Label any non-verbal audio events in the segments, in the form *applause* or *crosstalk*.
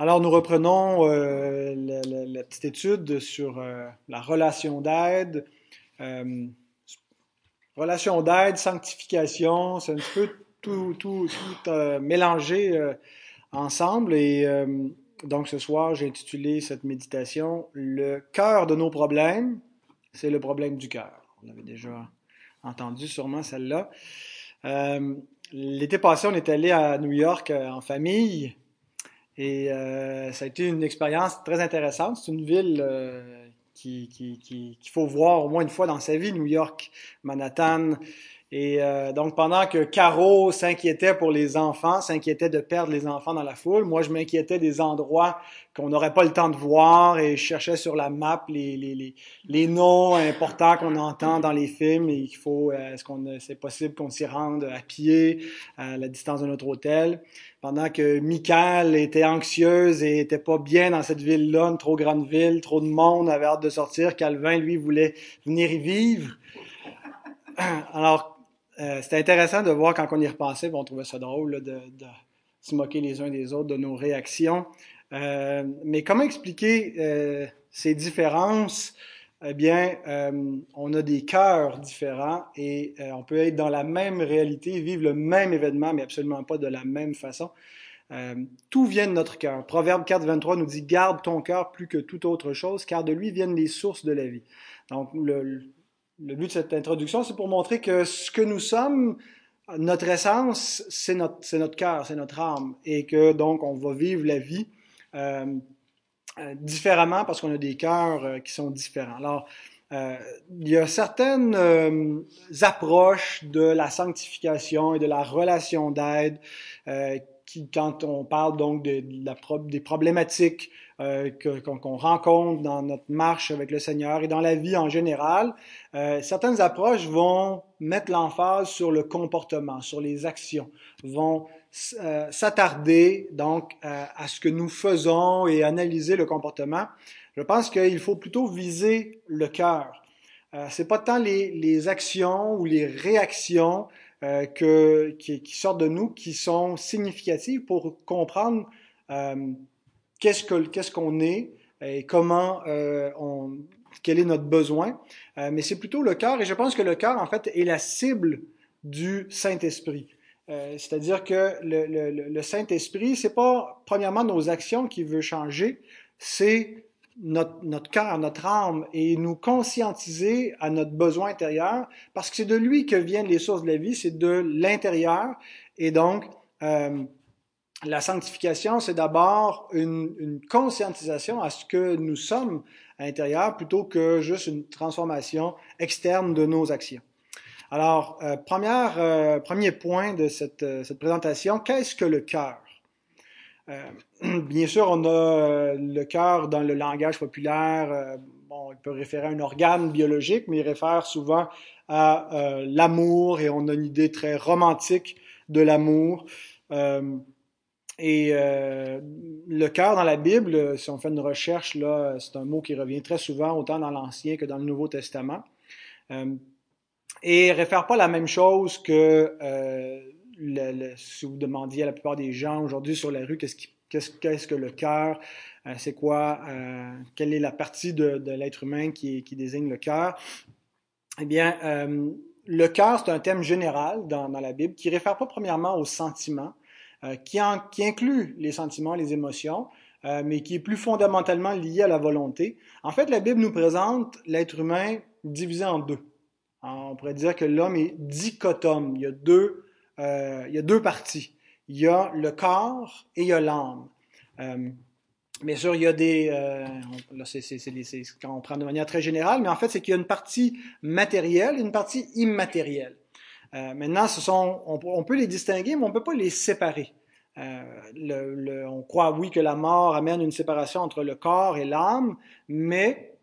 Alors, nous reprenons euh, la, petite étude sur euh, la relation d'aide. Euh, relation d'aide, sanctification, c'est un petit peu tout, tout, tout mélangé ensemble. Et donc, ce soir, j'ai intitulé cette méditation Le cœur de nos problèmes, c'est le problème du cœur. On avait déjà entendu sûrement celle-là. L'été passé, on est allé à New York en famille. Et euh, ça a été une expérience très intéressante. C'est une ville euh, qu'il qui, faut voir au moins une fois dans sa vie, New York, Manhattan. Et euh, donc, pendant que Caro s'inquiétait pour les enfants, s'inquiétait de perdre les enfants dans la foule, moi, je m'inquiétais des endroits qu'on n'aurait pas le temps de voir et je cherchais sur la map les, les, les, les noms importants qu'on entend dans les films et qu'il faut, euh, est-ce qu'on, c'est possible qu'on s'y rende à pied, à la distance de notre hôtel. Pendant que Michael était anxieuse et était pas bien dans cette ville-là, une trop grande ville, trop de monde avait hâte de sortir, Calvin, lui, voulait venir y vivre. Alors, euh, c'était intéressant de voir quand on y repensait, on trouvait ça drôle de, se moquer les uns des autres de nos réactions. Euh, mais comment expliquer euh, ces différences? Eh bien, on a des cœurs différents et on peut être dans la même réalité, vivre le même événement, mais absolument pas de la même façon. tout vient de notre cœur. Proverbe 4, 23 nous dit Garde ton cœur plus que toute autre chose, car de lui viennent les sources de la vie. Donc, le, le but de cette introduction, c'est pour montrer que ce que nous sommes, notre essence, c'est notre, cœur, c'est notre âme, et que donc on va vivre la vie euh, euh différemment parce qu'on a des cœurs euh, qui sont différents. Alors, il y a certaines approches de la sanctification et de la relation d'aide qui, quand on parle donc des problématiques euh, qu'on rencontre dans notre marche avec le Seigneur et dans la vie en général, euh, certaines approches vont mettre l'emphase sur le comportement, sur les actions, vont euh, s'attarder donc à ce que nous faisons et analyser le comportement. Je pense qu'il faut plutôt viser le cœur. Euh, c'est pas tant les, les, actions ou les réactions euh, que, qui, qui, sortent de nous qui sont significatives pour comprendre euh, qu'est-ce que qu'est-ce qu'on est et comment euh, on quel est notre besoin. Euh, mais c'est plutôt le cœur et je pense que le cœur en fait est la cible du Saint-Esprit. Euh, c'est-à-dire que le, le, le Saint-Esprit, c'est pas premièrement nos actions qui veut changer, c'est notre, notre cœur, notre âme et nous conscientiser à notre besoin intérieur parce que c'est de lui que viennent les sources de la vie, c'est de l'intérieur et donc euh, la sanctification, c'est d'abord une, une, conscientisation à ce que nous sommes à l'intérieur plutôt que juste une transformation externe de nos actions. Alors, euh, euh, premier point de cette, euh, cette présentation, qu'est-ce que le cœur? *clears throat* Bien sûr, on a le cœur dans le langage populaire. bon, il peut référer à un organe biologique, mais il réfère souvent à l'amour et on a une idée très romantique de l'amour. Et euh, le cœur dans la Bible, si on fait une recherche, là, c'est un mot qui revient très souvent, autant dans l'Ancien que dans le Nouveau Testament. Euh, et réfère pas la même chose que euh, si vous demandiez à la plupart des gens aujourd'hui sur la rue qu'est-ce, que le cœur, euh, c'est quoi, quelle est la partie de, l'être humain qui, désigne le cœur. Eh bien, le cœur, c'est un thème général dans, la Bible qui réfère pas premièrement aux sentiments, euh, qui, qui, inclut les sentiments, les émotions, euh, mais qui est plus fondamentalement lié à la volonté. En fait, la Bible nous présente l'être humain divisé en deux. on pourrait dire que l'homme est dichotome. Il y a deux, euh, il y a deux parties. Il y a le corps et il y a l'âme. Euh, bien sûr, il y a des... Euh, là, c'est quand on prend de manière très générale, mais en fait, c'est qu'il y a une partie matérielle et une partie immatérielle. Euh, maintenant, on, peut les distinguer, mais on ne peut pas les séparer. Euh, on croit, oui, que la mort amène une séparation entre le corps et l'âme, mais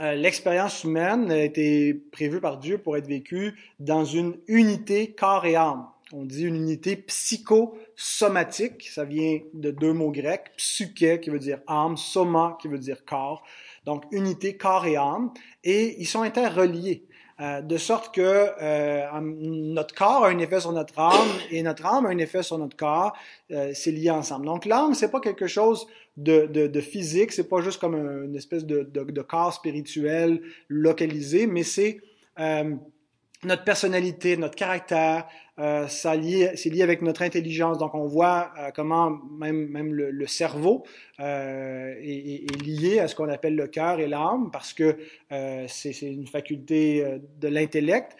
euh, l'expérience humaine a été prévue par Dieu pour être vécue dans une unité corps et âme. On dit une unité psychosomatique, ça vient de deux mots grecs, psyché qui veut dire âme, soma qui veut dire corps, donc unité corps et âme, et ils sont interreliés. Euh, de sorte que euh, notre corps a un effet sur notre âme et notre âme a un effet sur notre corps. Euh, c'est lié ensemble. Donc l'âme, c'est pas quelque chose de, de, de physique, c'est pas juste comme une espèce de, de, de corps spirituel localisé, mais c'est notre personnalité, notre caractère, euh, c'est lié avec notre intelligence. Donc, on voit euh, comment même, le, cerveau euh, est, lié à ce qu'on appelle le cœur et l'âme, parce que c'est, une faculté de l'intellect.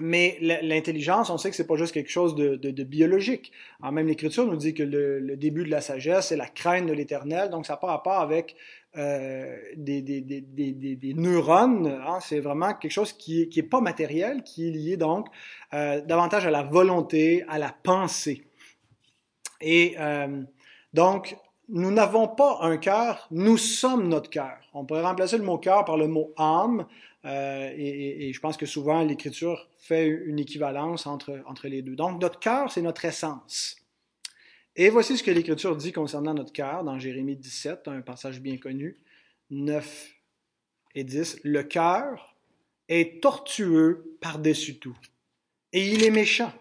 mais l'intelligence, on sait que c'est pas juste quelque chose de, biologique. Même l'Écriture nous dit que le, le, début de la sagesse, c'est la crainte de l'Éternel. Donc, ça n'a pas rapport avec euh, des, des, des, des, neurones. Hein, c'est vraiment quelque chose qui n'est est pas matériel, qui est lié donc euh, davantage à la volonté, à la pensée. Et euh, donc, nous n'avons pas un cœur, nous sommes notre cœur. On pourrait remplacer le mot cœur par le mot âme, euh, et, et, je pense que souvent l'Écriture fait une équivalence entre, entre les deux. Donc, notre cœur, c'est notre essence. Et voici ce que l'Écriture dit concernant notre cœur dans Jérémie 17, un passage bien connu, 9 et 10. Le cœur est tortueux par-dessus tout, et il est méchant.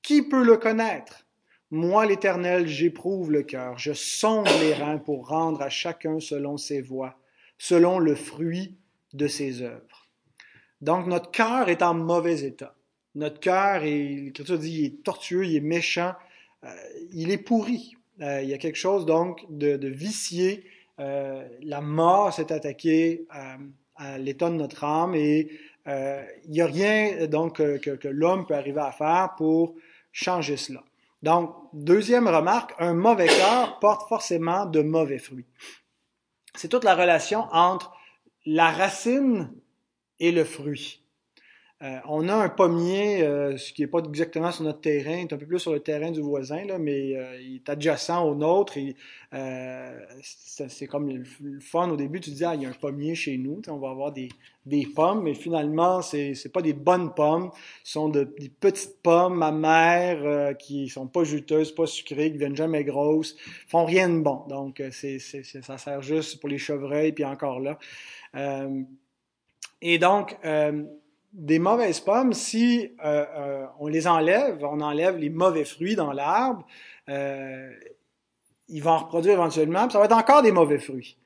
Qui peut le connaître? Moi, l'Éternel, j'éprouve le cœur, je sonde les reins pour rendre à chacun selon ses voies, selon le fruit de ses œuvres. Donc, notre cœur est en mauvais état. Notre cœur, l'Écriture dit, est tortueux, il est méchant, il est pourri. Euh, il y a quelque chose donc de, de vicié. Euh, la mort s'est attaquée à l'état de notre âme et il n'y a rien donc que, que l'homme peut arriver à faire pour changer cela. Donc, deuxième remarque, un mauvais cœur porte forcément de mauvais fruits. C'est toute la relation entre la racine et le fruit. Euh, on a un pommier, euh, ce qui n'est pas exactement sur notre terrain, il est un peu plus sur le terrain du voisin, là, mais euh, il est adjacent au nôtre. C'est comme le, fun au début, tu dis, ah, il y a un pommier chez nous, on va avoir des, pommes, mais finalement, n'est pas des bonnes pommes, ce sont de, des petites pommes amères qui sont pas juteuses, pas sucrées, qui viennent jamais grosses, font rien de bon. Donc, c'est, ça sert juste pour les chevreuils, puis encore là. et donc, des mauvaises pommes, si euh, euh, on les enlève, on enlève les mauvais fruits dans l'arbre, euh, ils vont en reproduire éventuellement, puis ça va être encore des mauvais fruits.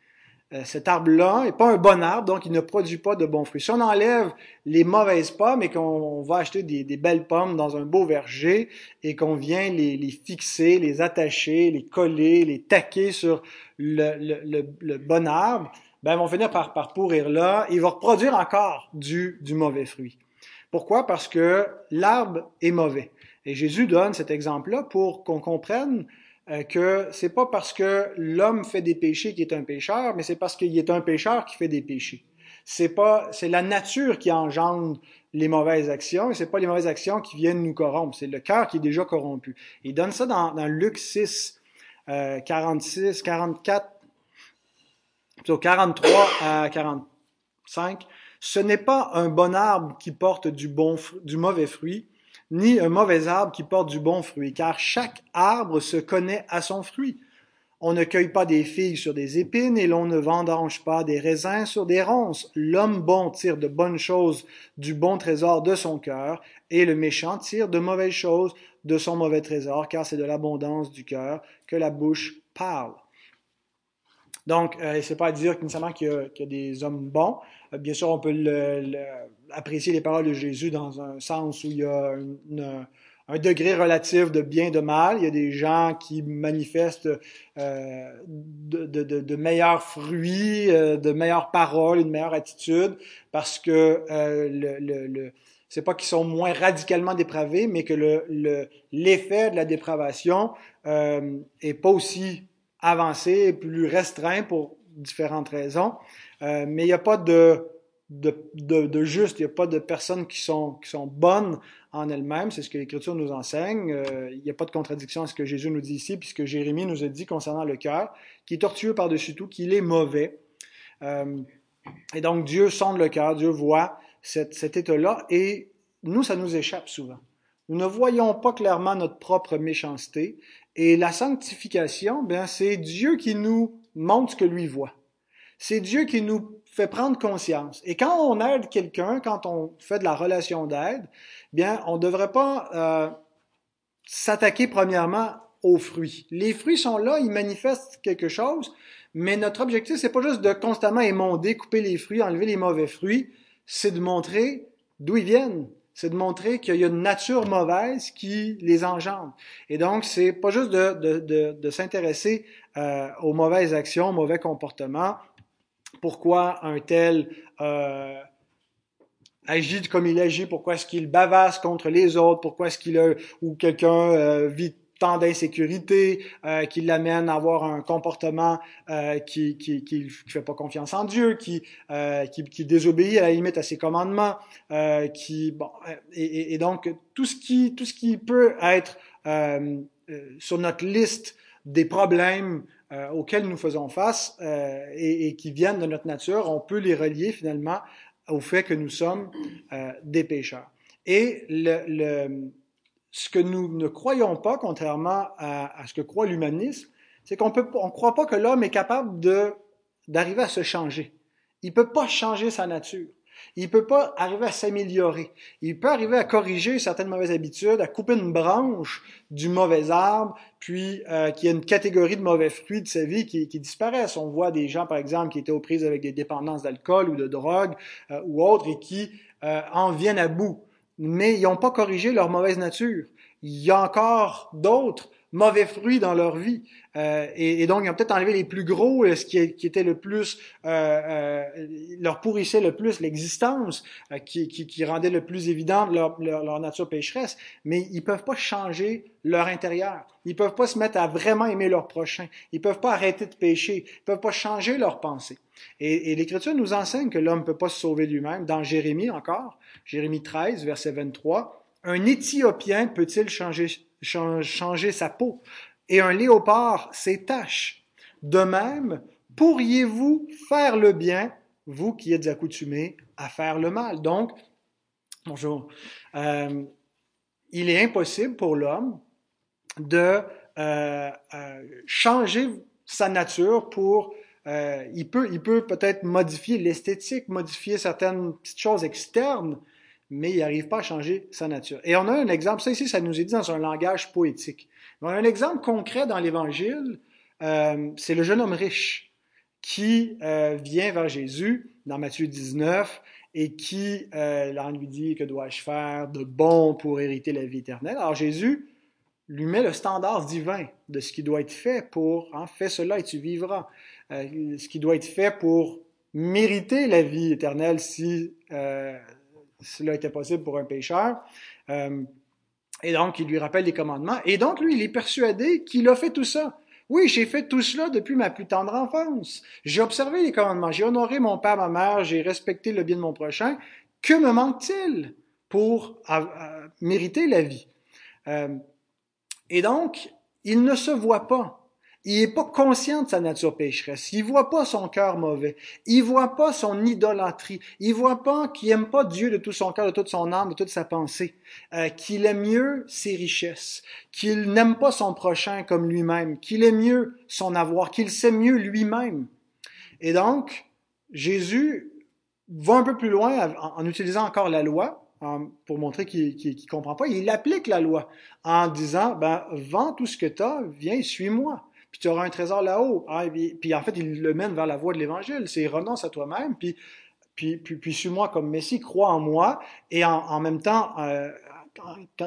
Euh, cet arbre-là n'est pas un bon arbre, donc il ne produit pas de bons fruits. Si on enlève les mauvaises pommes et qu'on va acheter des, belles pommes dans un beau verger et qu'on vient les, fixer, les attacher, les coller, les taquer sur le, le, le bon arbre, ben, vont finir par, par pourrir là. Ils vont reproduire encore du, du mauvais fruit. Pourquoi? Parce que l'arbre est mauvais. Et Jésus donne cet exemple-là pour qu'on comprenne euh, que c'est pas parce que l'homme fait des péchés qu'il est un pécheur, mais c'est parce qu'il est un pécheur qui fait des péchés. C'est pas, c'est la nature qui engendre les mauvaises actions et c'est pas les mauvaises actions qui viennent nous corrompre. C'est le cœur qui est déjà corrompu. Il donne ça dans, dans Luc 6, euh, 46, 44 plutôt 43 à 45, ce n'est pas un bon arbre qui porte du, bon, du mauvais fruit, ni un mauvais arbre qui porte du bon fruit, car chaque arbre se connaît à son fruit. On ne cueille pas des figues sur des épines et l'on ne vendange pas des raisins sur des ronces. L'homme bon tire de bonnes choses du bon trésor de son cœur et le méchant tire de mauvaises choses de son mauvais trésor, car c'est de l'abondance du cœur que la bouche parle. Donc, euh, c'est pas à dire nécessairement qu'il y, a des hommes bons. Euh, bien sûr, on peut le, le, apprécier les paroles de Jésus dans un sens où il y a une, un degré relatif de bien, de mal. Il y a des gens qui manifestent euh, de, meilleurs fruits, euh, de meilleures paroles, une meilleure attitude, parce que euh, le, le, le c'est pas qu'ils sont moins radicalement dépravés, mais que le, l'effet de la dépravation euh, est pas aussi avancé, plus restreint pour différentes raisons. Euh, mais il n'y a pas de, de juste, il n'y a pas de personnes qui sont, qui sont bonnes en elles-mêmes. C'est ce que l'Écriture nous enseigne. Euh, il n'y a pas de contradiction à ce que Jésus nous dit ici, puisque Jérémie nous a dit concernant le cœur, qui est tortueux par-dessus tout, qu'il est mauvais. Euh, et donc Dieu sonde le cœur, Dieu voit cet, cet état-là, et nous, ça nous échappe souvent. Nous ne voyons pas clairement notre propre méchanceté, et la sanctification, ben, c'est Dieu qui nous montre ce que lui voit. C'est Dieu qui nous fait prendre conscience. Et quand on aide quelqu'un, quand on fait de la relation d'aide, bien, on ne devrait pas euh, s'attaquer premièrement aux fruits. Les fruits sont là, ils manifestent quelque chose, mais notre objectif, c'est pas juste de constamment émonder, couper les fruits, enlever les mauvais fruits, c'est de montrer d'où ils viennent. C'est de montrer qu'il y a une nature mauvaise qui les engendre. Et donc, c'est pas juste de, de, de, de s'intéresser euh, aux mauvaises actions, aux mauvais comportements. Pourquoi un tel euh, agit comme il agit, pourquoi est-ce qu'il bavasse contre les autres, pourquoi est-ce qu'il a, ou quelqu'un euh, vit tant d'insécurité euh, qui l'amène à avoir un comportement euh, qui, qui, qui, fait pas confiance en Dieu, qui, euh, qui, qui, désobéit à la limite à ses commandements, euh, qui bon et, et, donc tout ce qui tout ce qui peut être euh, euh, sur notre liste des problèmes auxquels nous faisons face et, et, qui viennent de notre nature, on peut les relier finalement au fait que nous sommes des pécheurs. Et le, le ce que nous ne croyons pas, contrairement à, ce que croit l'humanisme, c'est qu'on on croit pas que l'homme est capable d'arriver à se changer. Il peut pas changer sa nature. Il peut pas arriver à s'améliorer. Il peut arriver à corriger certaines mauvaises habitudes, à couper une branche du mauvais arbre, puis euh, qu'il y a une catégorie de mauvais fruits de sa vie qui, qui, disparaissent. On voit des gens, par exemple, qui étaient aux prises avec des dépendances d'alcool ou de drogue euh, ou autres et qui euh, en viennent à bout mais ils n'ont pas corrigé leur mauvaise nature. Il y a encore d'autres mauvais fruits dans leur vie. Euh, et, et, donc, ils ont peut-être enlevé les plus gros, euh, ce qui, qui était le plus, euh, euh, leur pourrissait le plus l'existence, euh, qui, qui, qui, rendait le plus évident leur, leur, leur, nature pécheresse. Mais ils peuvent pas changer leur intérieur. Ils peuvent pas se mettre à vraiment aimer leur prochain. Ils peuvent pas arrêter de pécher. Ils peuvent pas changer leur pensée. Et, et l'Écriture nous enseigne que l'homme peut pas se sauver lui-même. Dans Jérémie encore, Jérémie 13, verset 23, un Éthiopien peut-il changer, changer sa peau et un léopard ses taches? De même, pourriez-vous faire le bien, vous qui êtes accoutumés à faire le mal? Donc, bonjour, euh, il est impossible pour l'homme de euh, euh, changer sa nature pour euh, il peut il peut peut-être modifier l'esthétique, modifier certaines petites choses externes, mais il n'arrive pas à changer sa nature. Et on a un exemple, ça ici, ça nous est dit dans un langage poétique. On a un exemple concret dans l'Évangile, euh, c'est le jeune homme riche qui euh, vient vers Jésus dans Matthieu 19 et qui euh, lui dit que dois-je faire de bon pour hériter la vie éternelle? Alors Jésus lui met le standard divin de ce qui doit être fait pour hein, fais cela et tu vivras. Euh, ce qui doit être fait pour mériter la vie éternelle si euh, cela était possible pour un pécheur. Euh, et donc, il lui rappelle les commandements. Et donc, lui, il est persuadé qu'il a fait tout ça. Oui, j'ai fait tout cela depuis ma plus tendre enfance. J'ai observé les commandements, j'ai honoré mon père, ma mère, j'ai respecté le bien de mon prochain. Que me manque-t-il pour euh, mériter la vie? Euh, et donc, il ne se voit pas il n'est pas conscient de sa nature pécheresse. Il voit pas son cœur mauvais. Il voit pas son idolâtrie. Il voit pas qu'il aime pas Dieu de tout son cœur, de toute son âme, de toute sa pensée. Euh, qu'il aime mieux ses richesses. Qu'il n'aime pas son prochain comme lui-même. Qu'il aime mieux son avoir. Qu'il sait mieux lui-même. Et donc, Jésus va un peu plus loin en, utilisant encore la loi pour montrer qu'il ne comprend pas. Il applique la loi en disant, ben, vends tout ce que tu as, viens, suis-moi puis tu auras un trésor là-haut. Ah, puis, en fait, il le mène vers la voie de l'Évangile. C'est renonce à toi-même, puis, puis, puis, suis-moi comme Messie, crois en moi, et en, même temps, euh,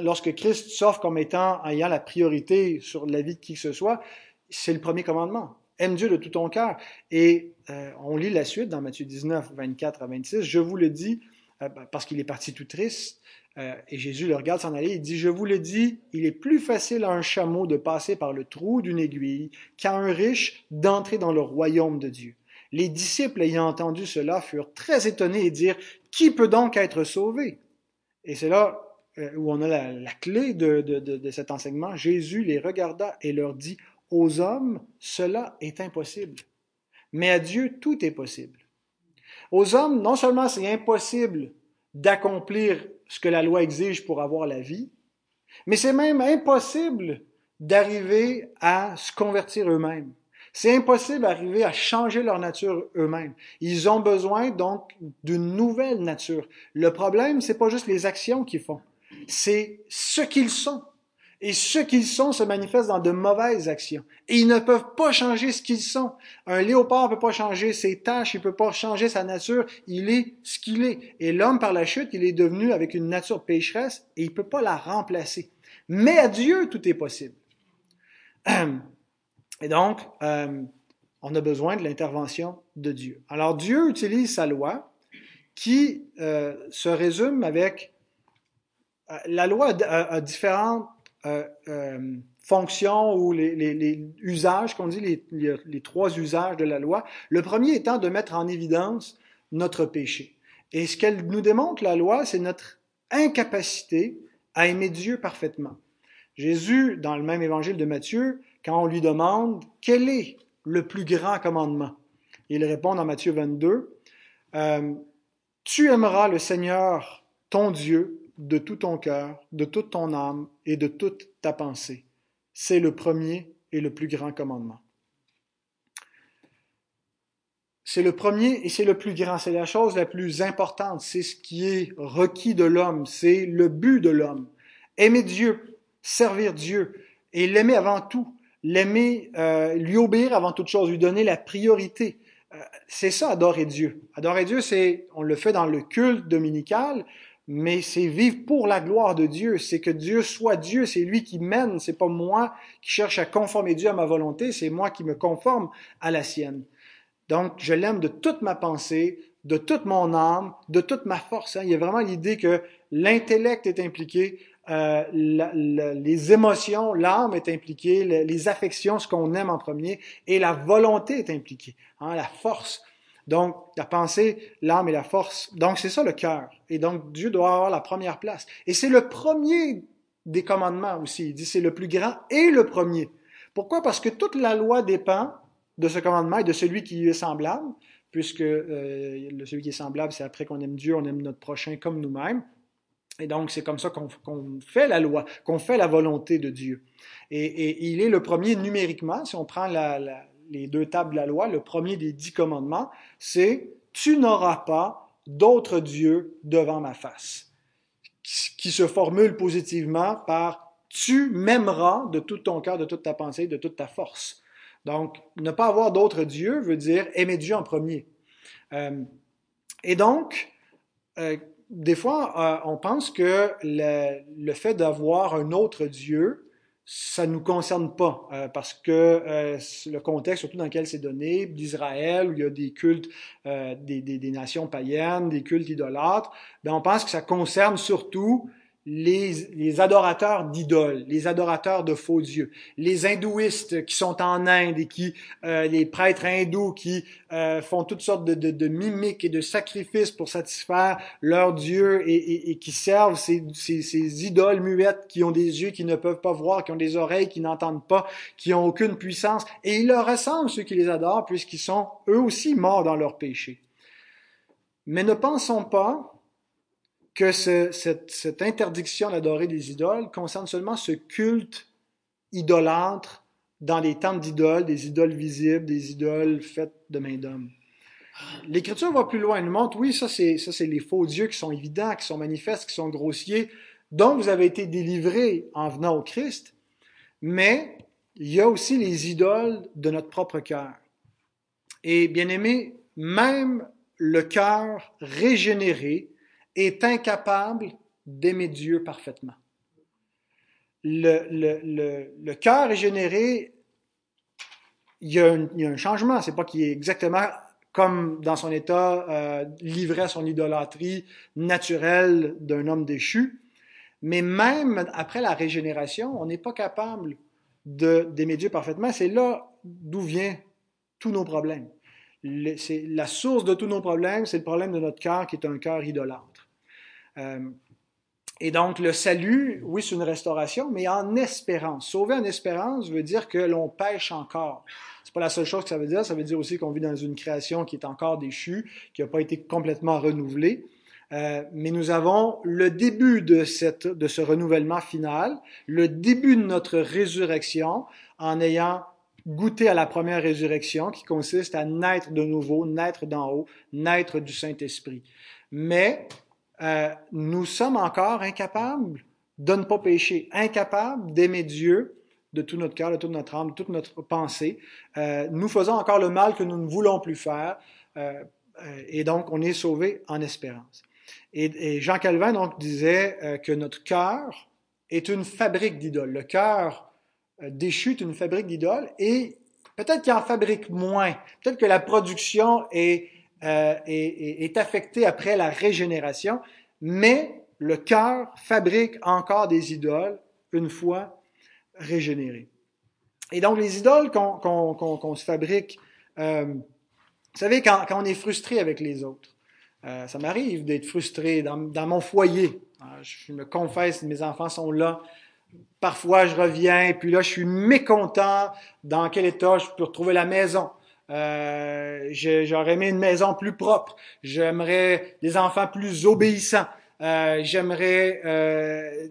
lorsque Christ s'offre comme étant ayant la priorité sur la vie de qui que ce soit, c'est le premier commandement. Aime Dieu de tout ton cœur. Et euh, on lit la suite dans Matthieu 19, 24 à 26. Je vous le dis, euh, parce qu'il est parti tout triste, euh, et Jésus le regarde s'en aller, il dit, je vous le dis, il est plus facile à un chameau de passer par le trou d'une aiguille qu'à un riche d'entrer dans le royaume de Dieu. Les disciples ayant entendu cela furent très étonnés et dirent, qui peut donc être sauvé? Et c'est là euh, où on a la, la clé de, de, de, de cet enseignement. Jésus les regarda et leur dit, aux hommes, cela est impossible. Mais à Dieu, tout est possible. Aux hommes, non seulement c'est impossible d'accomplir ce que la loi exige pour avoir la vie, mais c'est même impossible d'arriver à se convertir eux-mêmes. C'est impossible d'arriver à changer leur nature eux-mêmes. Ils ont besoin donc d'une nouvelle nature. Le problème, c'est pas juste les actions qu'ils font, c'est ce qu'ils sont. Et ce qu'ils sont se manifeste dans de mauvaises actions. Et ils ne peuvent pas changer ce qu'ils sont. Un léopard ne peut pas changer ses tâches, il ne peut pas changer sa nature. Il est ce qu'il est. Et l'homme, par la chute, il est devenu avec une nature pécheresse et il ne peut pas la remplacer. Mais à Dieu, tout est possible. *clears throat* Et donc, euh, on a besoin de l'intervention de Dieu. Alors Dieu utilise sa loi qui euh, se résume avec... Euh, la loi a, a différentes euh, euh, fonctions ou les, usages, qu'on dit les, les, trois usages de la loi. Le premier étant de mettre en évidence notre péché. Et ce qu'elle nous démontre, la loi, c'est notre incapacité à aimer Dieu parfaitement. Jésus, dans le même évangile de Matthieu, quand on lui demande quel est le plus grand commandement, il répond dans Matthieu 22, euh, Tu aimeras le Seigneur, ton Dieu, de tout ton cœur, de toute ton âme et de toute ta pensée. C'est le premier et le plus grand commandement. C'est le premier et c'est le plus grand, c'est la chose la plus importante, c'est ce qui est requis de l'homme, c'est le but de l'homme. Aimer Dieu, servir Dieu et l'aimer avant tout, l'aimer, euh, lui obéir avant toute chose, lui donner la priorité. Euh, c'est ça, adorer Dieu. Adorer Dieu, c'est, on le fait dans le culte dominical, mais c'est vivre pour la gloire de Dieu. C'est que Dieu soit Dieu, c'est lui qui mène, c'est pas moi qui cherche à conformer Dieu à ma volonté, c'est moi qui me conforme à la sienne. Donc, je l'aime de toute ma pensée, de toute mon âme, de toute ma force. Hein. Il y a vraiment l'idée que l'intellect est impliqué, euh, les émotions, l'âme est impliquée, les, affections, ce qu'on aime en premier, et la volonté est impliquée, hein, la force. Donc, la pensée, l'âme et la force. Donc, c'est ça le cœur. Et donc, Dieu doit avoir la première place. Et c'est le premier des commandements aussi. Il dit c'est le plus grand et le premier. Pourquoi? Parce que toute la loi dépend de ce commandement et de celui qui lui est semblable, puisque euh, celui qui est semblable, c'est après qu'on aime Dieu, on aime notre prochain comme nous-mêmes. Et donc, c'est comme ça qu'on fait la loi, qu'on fait la volonté de Dieu. Et, il est le premier numériquement, si on prend la, les deux tables de la loi, le premier des dix commandements, c'est Tu n'auras pas d'autre Dieu devant ma face, qui se formule positivement par Tu m'aimeras de tout ton cœur, de toute ta pensée, de toute ta force. Donc, ne pas avoir d'autre Dieu veut dire aimer Dieu en premier. Euh, et donc, euh, des fois, euh, on pense que le, le fait d'avoir un autre Dieu, ça ne nous concerne pas euh, parce que euh, le contexte, surtout dans lequel c'est donné, d'Israël, où il y a des cultes euh, des, des, des, nations païennes, des cultes idolâtres, ben on pense que ça concerne surtout les, adorateurs d'idoles, les adorateurs de faux dieux, les hindouistes qui sont en Inde et qui, euh, les prêtres hindous qui euh, font toutes sortes de, de, de, mimiques et de sacrifices pour satisfaire leurs dieux et, et, et qui servent ces, ces, ces, idoles muettes qui ont des yeux qui ne peuvent pas voir, qui ont des oreilles qui n'entendent pas, qui ont aucune puissance. Et ils leur ressemblent ceux qui les adorent puisqu'ils sont eux aussi morts dans leurs péchés. Mais ne pensons pas que ce, cette, cette, interdiction d'adorer des idoles concerne seulement ce culte idolâtre dans les temples d'idoles, des idoles visibles, des idoles faites de main d'homme. L'Écriture va plus loin. Elle montre, oui, ça c'est, ça c'est les faux dieux qui sont évidents, qui sont manifestes, qui sont grossiers, dont vous avez été délivrés en venant au Christ, mais il y a aussi les idoles de notre propre cœur. Et bien aimé, même le cœur régénéré, est incapable d'aimer Dieu parfaitement. Le, le, le, le cœur est généré, il y, a un, il y a un changement. C'est pas qu'il est exactement comme dans son état euh, livré à son idolâtrie naturelle d'un homme déchu. Mais même après la régénération, on n'est pas capable d'aimer Dieu parfaitement. C'est là d'où viennent tous nos problèmes. C'est la source de tous nos problèmes, c'est le problème de notre cœur qui est un cœur idolâtre. Euh, et donc, le salut, oui, c'est une restauration, mais en espérance. Sauver en espérance veut dire que l'on pêche encore. C'est pas la seule chose que ça veut dire. Ça veut dire aussi qu'on vit dans une création qui est encore déchue, qui n'a pas été complètement renouvelée. Euh, mais nous avons le début de, cette, de ce renouvellement final, le début de notre résurrection, en ayant goûter à la première résurrection qui consiste à naître de nouveau, naître d'en haut, naître du Saint-Esprit. Mais euh, nous sommes encore incapables de ne pas pécher, incapables d'aimer Dieu de tout notre cœur, de toute notre âme, de toute notre pensée. Euh, nous faisons encore le mal que nous ne voulons plus faire, euh, et donc on est sauvé en espérance. Et, Jean Calvin donc disait que notre cœur est une fabrique d'idoles. Le cœur déchu est une fabrique d'idoles, et peut-être qu'il en fabrique moins, peut-être que la production est euh, est, est, affecté après la régénération, mais le cœur fabrique encore des idoles une fois régénéré. Et donc les idoles qu'on se fabrique, euh, vous savez, quand, quand, on est frustré avec les autres, euh, ça m'arrive d'être frustré dans, dans, mon foyer. Je me confesse, mes enfants sont là. Parfois, je reviens, et puis là, je suis mécontent dans quel état je peux retrouver la maison. Euh, j'aurais aimé une maison plus propre. J'aimerais des enfants plus obéissants. Euh, J'aimerais euh,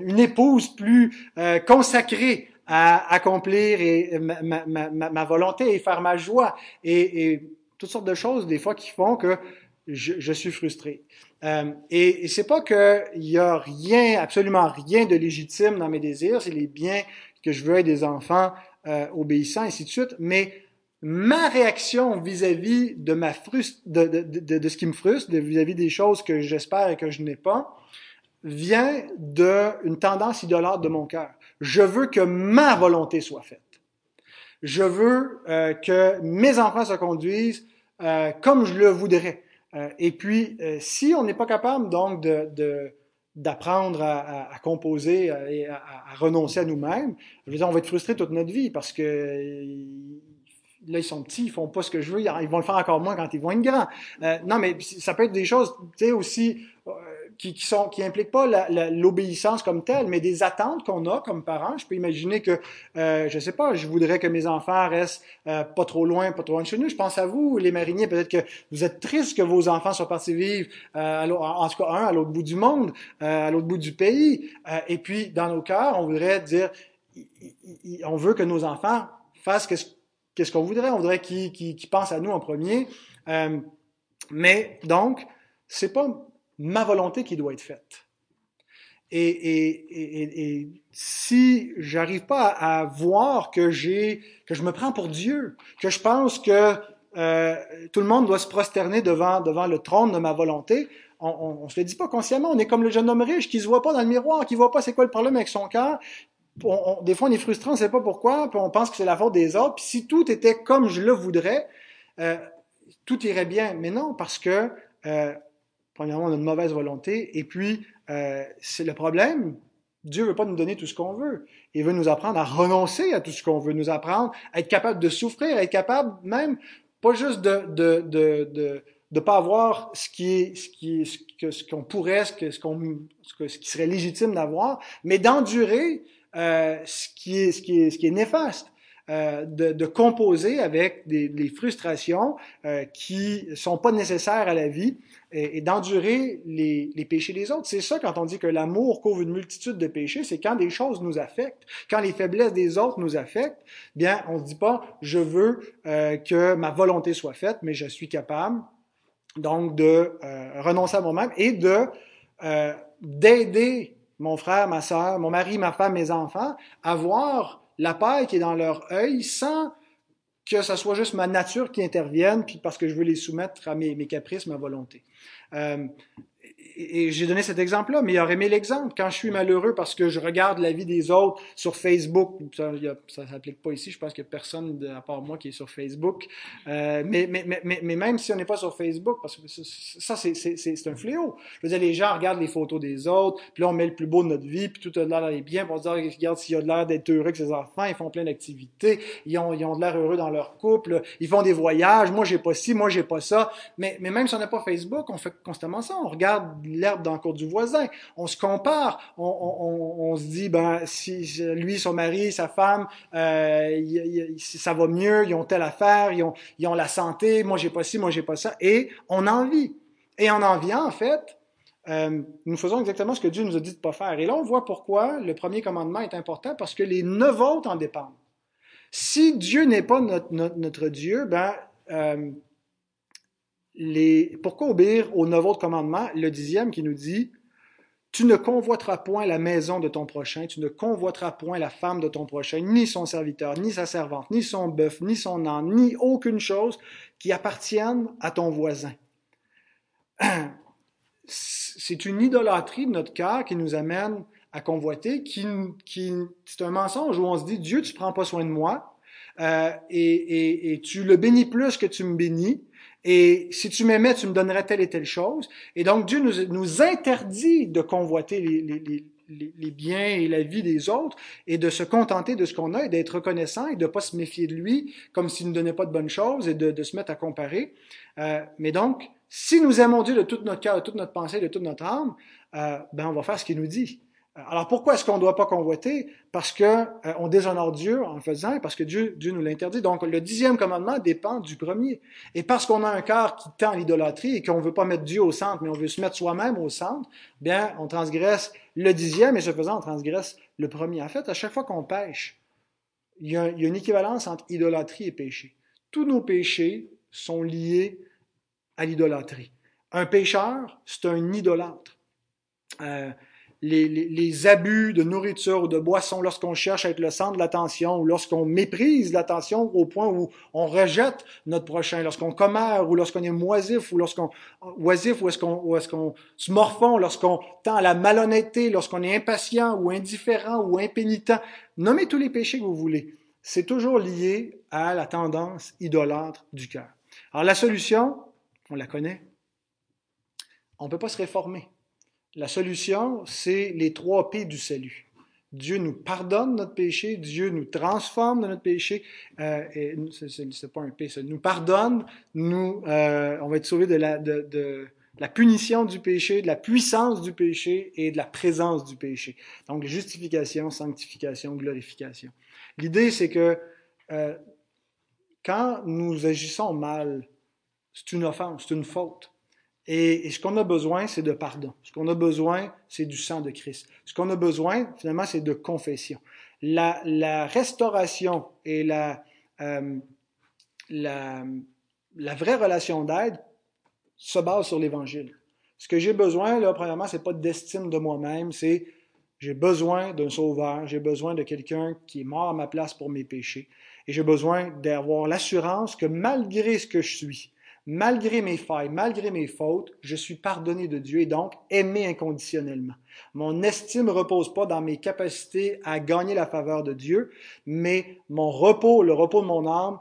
une épouse plus euh, consacrée à accomplir et, ma, volonté et faire ma joie et, et, toutes sortes de choses des fois qui font que je, je suis frustré. Euh, et, et c'est pas qu'il y a rien, absolument rien de légitime dans mes désirs, c'est les biens que je veux être des enfants euh, obéissants, ainsi de suite, mais ma réaction vis-à-vis de de, de, de, ce qui me frustre, vis-à-vis des choses que j'espère et que je n'ai pas, vient d'une tendance idolâtre de mon cœur. Je veux que ma volonté soit faite. Je veux euh, que mes enfants se conduisent euh, comme je le voudrais. Euh, et puis, euh, si on n'est pas capable donc d'apprendre à, composer et à, renoncer à nous-mêmes, je veux dire, on va être frustré toute notre vie parce que là, ils sont petits, ils font pas ce que je veux, ils vont le faire encore moins quand ils vont être grands. Euh, non, mais ça peut être des choses, tu sais, aussi euh, qui, qui sont qui impliquent pas l'obéissance comme telle, mais des attentes qu'on a comme parents. Je peux imaginer que, euh, je sais pas, je voudrais que mes enfants restent euh, pas trop loin, pas trop loin de chez nous. Je pense à vous, les mariniers, peut-être que vous êtes tristes que vos enfants soient partis vivre, euh, en tout cas un, à l'autre bout du monde, euh, à l'autre bout du pays. Euh, et puis, dans nos cœurs, on voudrait dire, on veut que nos enfants fassent ce qu'est-ce qu'on voudrait? On voudrait qu'ils qu pensent à nous en premier. Euh, mais donc, c'est pas ma volonté qui doit être faite. Et, et, et, et si j'arrive pas à, à, voir que j'ai que je me prends pour Dieu, que je pense que euh, tout le monde doit se prosterner devant devant le trône de ma volonté, on, on se le dit pas consciemment. On est comme le jeune homme riche qui se voit pas dans le miroir, qui voit pas c'est quoi le problème avec son cœur, des fois, on est frustré, on ne sait pas pourquoi, puis on pense que c'est la faute des autres. Si tout était comme je le voudrais, euh, tout irait bien. Mais non, parce que, euh, premièrement, on a une mauvaise volonté. Et puis, euh, c'est le problème. Dieu veut pas nous donner tout ce qu'on veut. Il veut nous apprendre à renoncer à tout ce qu'on veut, nous apprendre à être capable de souffrir, à être capable même, pas juste de, de, de, de de pas avoir ce qui est ce qui est ce que ce qu'on pourrait ce que ce qu'on ce, que, ce qui serait légitime d'avoir mais d'endurer euh, ce, qui est, ce, qui est, ce qui est néfaste. Euh, de, de, composer avec des, des frustrations euh, qui sont pas nécessaires à la vie et, et d'endurer les, les, péchés des autres. C'est ça quand on dit que l'amour couvre une multitude de péchés, c'est quand des choses nous affectent, quand les faiblesses des autres nous affectent, bien on se dit pas je veux euh, que ma volonté soit faite, mais je suis capable donc de euh, renoncer à moi-même et de euh, d'aider mon frère, ma soeur, mon mari, ma femme, mes enfants, avoir la paix qui est dans leur œil sans que ce soit juste ma nature qui intervienne, puis parce que je veux les soumettre à mes, mes caprices, ma volonté. Euh, et j'ai donné cet exemple-là, mais il aurait aimé l'exemple. Quand je suis malheureux parce que je regarde la vie des autres sur Facebook, ça ne s'applique pas ici, je pense qu'il n'y a personne à part moi qui est sur Facebook. Euh, mais, mais, mais, mais, même si on n'est pas sur Facebook, parce que ça, c'est un fléau. Je veux dire, les gens regardent les photos des autres, puis là, on met le plus beau de notre vie, puis tout a l'air d'aller bien, pour se dire, regarde s'il a de l'air d'être heureux avec ses enfants, ils font plein d'activités, ils ont, ils ont de l'air heureux dans leur couple, ils font des voyages, moi j'ai pas ci, moi j'ai pas ça. Mais, mais même si on n'a pas Facebook, on fait constamment ça, on regarde l'herbe dans le cours du voisin. On se compare, on, se dit, ben, si lui, son mari, sa femme, euh, ça va mieux, ils ont telle affaire, ils ont, la santé, moi j'ai pas ci, moi j'ai pas ça, et on envie. Et en enviant, en fait, euh, nous faisons exactement ce que Dieu nous a dit de pas faire. Et là, on voit pourquoi le premier commandement est important, parce que les neuf autres en dépendent. Si Dieu n'est pas notre, notre, Dieu, ben, euh, pourquoi obéir au neuf autres le dixième qui nous dit tu ne convoiteras point la maison de ton prochain, tu ne convoiteras point la femme de ton prochain, ni son serviteur, ni sa servante, ni son bœuf, ni son âne, ni aucune chose qui appartienne à ton voisin. *clears throat* C'est une idolâtrie de notre cœur qui nous amène à convoiter, qui, c'est un mensonge où on se dit Dieu, tu prends pas soin de moi, euh, et, et, tu le bénis plus que tu me bénis. Et si tu m'aimais, tu me donnerais telle et telle chose. Et donc Dieu nous, nous interdit de convoiter les, les, les, biens et la vie des autres et de se contenter de ce qu'on a et d'être reconnaissant et de pas se méfier de lui comme s'il ne donnait pas de bonnes choses et de, de se mettre à comparer. Euh, mais donc, si nous aimons Dieu de tout notre cœur, de toute notre pensée, de toute notre âme, euh, ben on va faire ce qu'il nous dit. Alors pourquoi est-ce qu'on ne doit pas convoiter? Parce que euh, on déshonore Dieu en faisant et parce que Dieu, nous l'interdit. Donc le dixième commandement dépend du premier. Et parce qu'on a un cœur qui tend à l'idolâtrie et qu'on ne veut pas mettre Dieu au centre, mais on veut se mettre soi-même au centre, bien on transgresse le dixième et ce faisant, on transgresse le premier. En fait, à chaque fois qu'on pêche, il y, a, il y a une équivalence entre idolâtrie et péché. Tous nos péchés sont liés à l'idolâtrie. Un pécheur, c'est un idolâtre. Euh, les, abus de nourriture ou de boisson lorsqu'on cherche à être le centre de l'attention ou lorsqu'on méprise l'attention au point où on rejette notre prochain, lorsqu'on commère ou lorsqu'on est moisif ou lorsqu'on oisif ou qu'on est-ce se morfond, lorsqu'on tend à la malhonnêteté, lorsqu'on est impatient ou indifférent ou impénitent. Nommez tous les péchés que vous voulez. C'est toujours lié à la tendance idolâtre du cœur. Alors la solution, on la connaît. On ne peut pas se réformer. La solution, c'est les trois P du salut. Dieu nous pardonne notre péché, Dieu nous transforme de notre péché, euh, c'est pas un P, ça nous pardonne, nous, euh, on va être sauvé de la, de, de, la punition du péché, de la puissance du péché et de la présence du péché. Donc justification, sanctification, glorification. L'idée, c'est que euh, quand nous agissons mal, c'est une offense, c'est une faute. Et, ce qu'on a besoin, c'est de pardon. Ce qu'on a besoin, c'est du sang de Christ. Ce qu'on a besoin, finalement, c'est de confession. La, restauration et la, euh, la, la, vraie relation d'aide se base sur l'Évangile. Ce que j'ai besoin, là, premièrement, c'est pas d'estime de moi-même, c'est j'ai besoin d'un sauveur, j'ai besoin de quelqu'un qui est mort à ma place pour mes péchés. Et j'ai besoin d'avoir l'assurance que malgré ce que je suis, malgré mes failles, malgré mes fautes, je suis pardonné de Dieu et donc aimé inconditionnellement. Mon estime ne repose pas dans mes capacités à gagner la faveur de Dieu, mais mon repos, le repos de mon âme,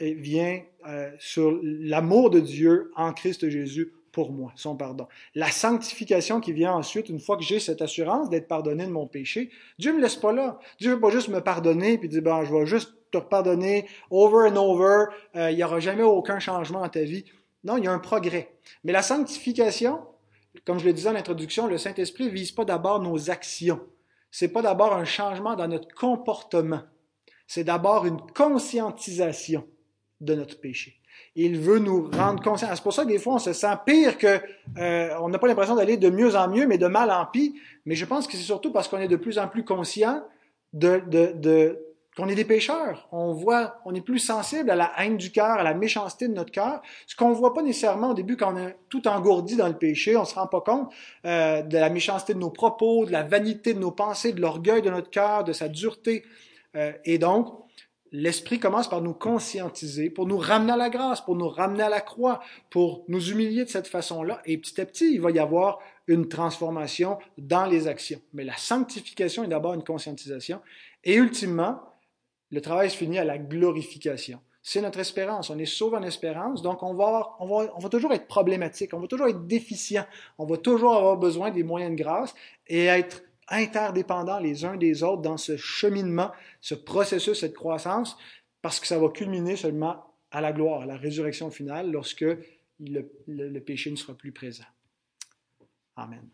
vient euh, sur l'amour de Dieu en Christ Jésus pour moi, son pardon. La sanctification qui vient ensuite, une fois que j'ai cette assurance d'être pardonné de mon péché, Dieu me laisse pas là. Dieu veut pas juste me pardonner puis dire, ben, je vais juste te pardonner over and over, euh, il n'y aura jamais aucun changement dans ta vie. Non, il y a un progrès. Mais la sanctification, comme je le disais en introduction, le Saint-Esprit vise pas d'abord nos actions. C'est pas d'abord un changement dans notre comportement. C'est d'abord une conscientisation de notre péché. Il veut nous rendre conscients. C'est pour ça que des fois, on se sent pire que, euh, on n'a pas l'impression d'aller de mieux en mieux, mais de mal en pis. Mais je pense que c'est surtout parce qu'on est de plus en plus conscient de, qu'on est des pécheurs. On voit, on est plus sensible à la haine du cœur, à la méchanceté de notre cœur. Ce qu'on voit pas nécessairement au début quand on est tout engourdi dans le péché, on se rend pas compte euh, de la méchanceté de nos propos, de la vanité de nos pensées, de l'orgueil de notre cœur, de sa dureté. Euh, et donc, l'Esprit commence par nous conscientiser, pour nous ramener à la grâce, pour nous ramener à la croix, pour nous humilier de cette façon-là. Et petit à petit, il va y avoir une transformation dans les actions. Mais la sanctification est d'abord une conscientisation. Et ultimement, le travail se finit à la glorification. C'est notre espérance. On est sauvé en espérance, donc on va, on, va, on va toujours être problématique, on va toujours être déficient, on va toujours avoir besoin des moyens de grâce et être interdépendants les uns des autres dans ce cheminement, ce processus, cette croissance, parce que ça va culminer seulement à la gloire, à la résurrection finale, lorsque le, le péché ne sera plus présent. Amen.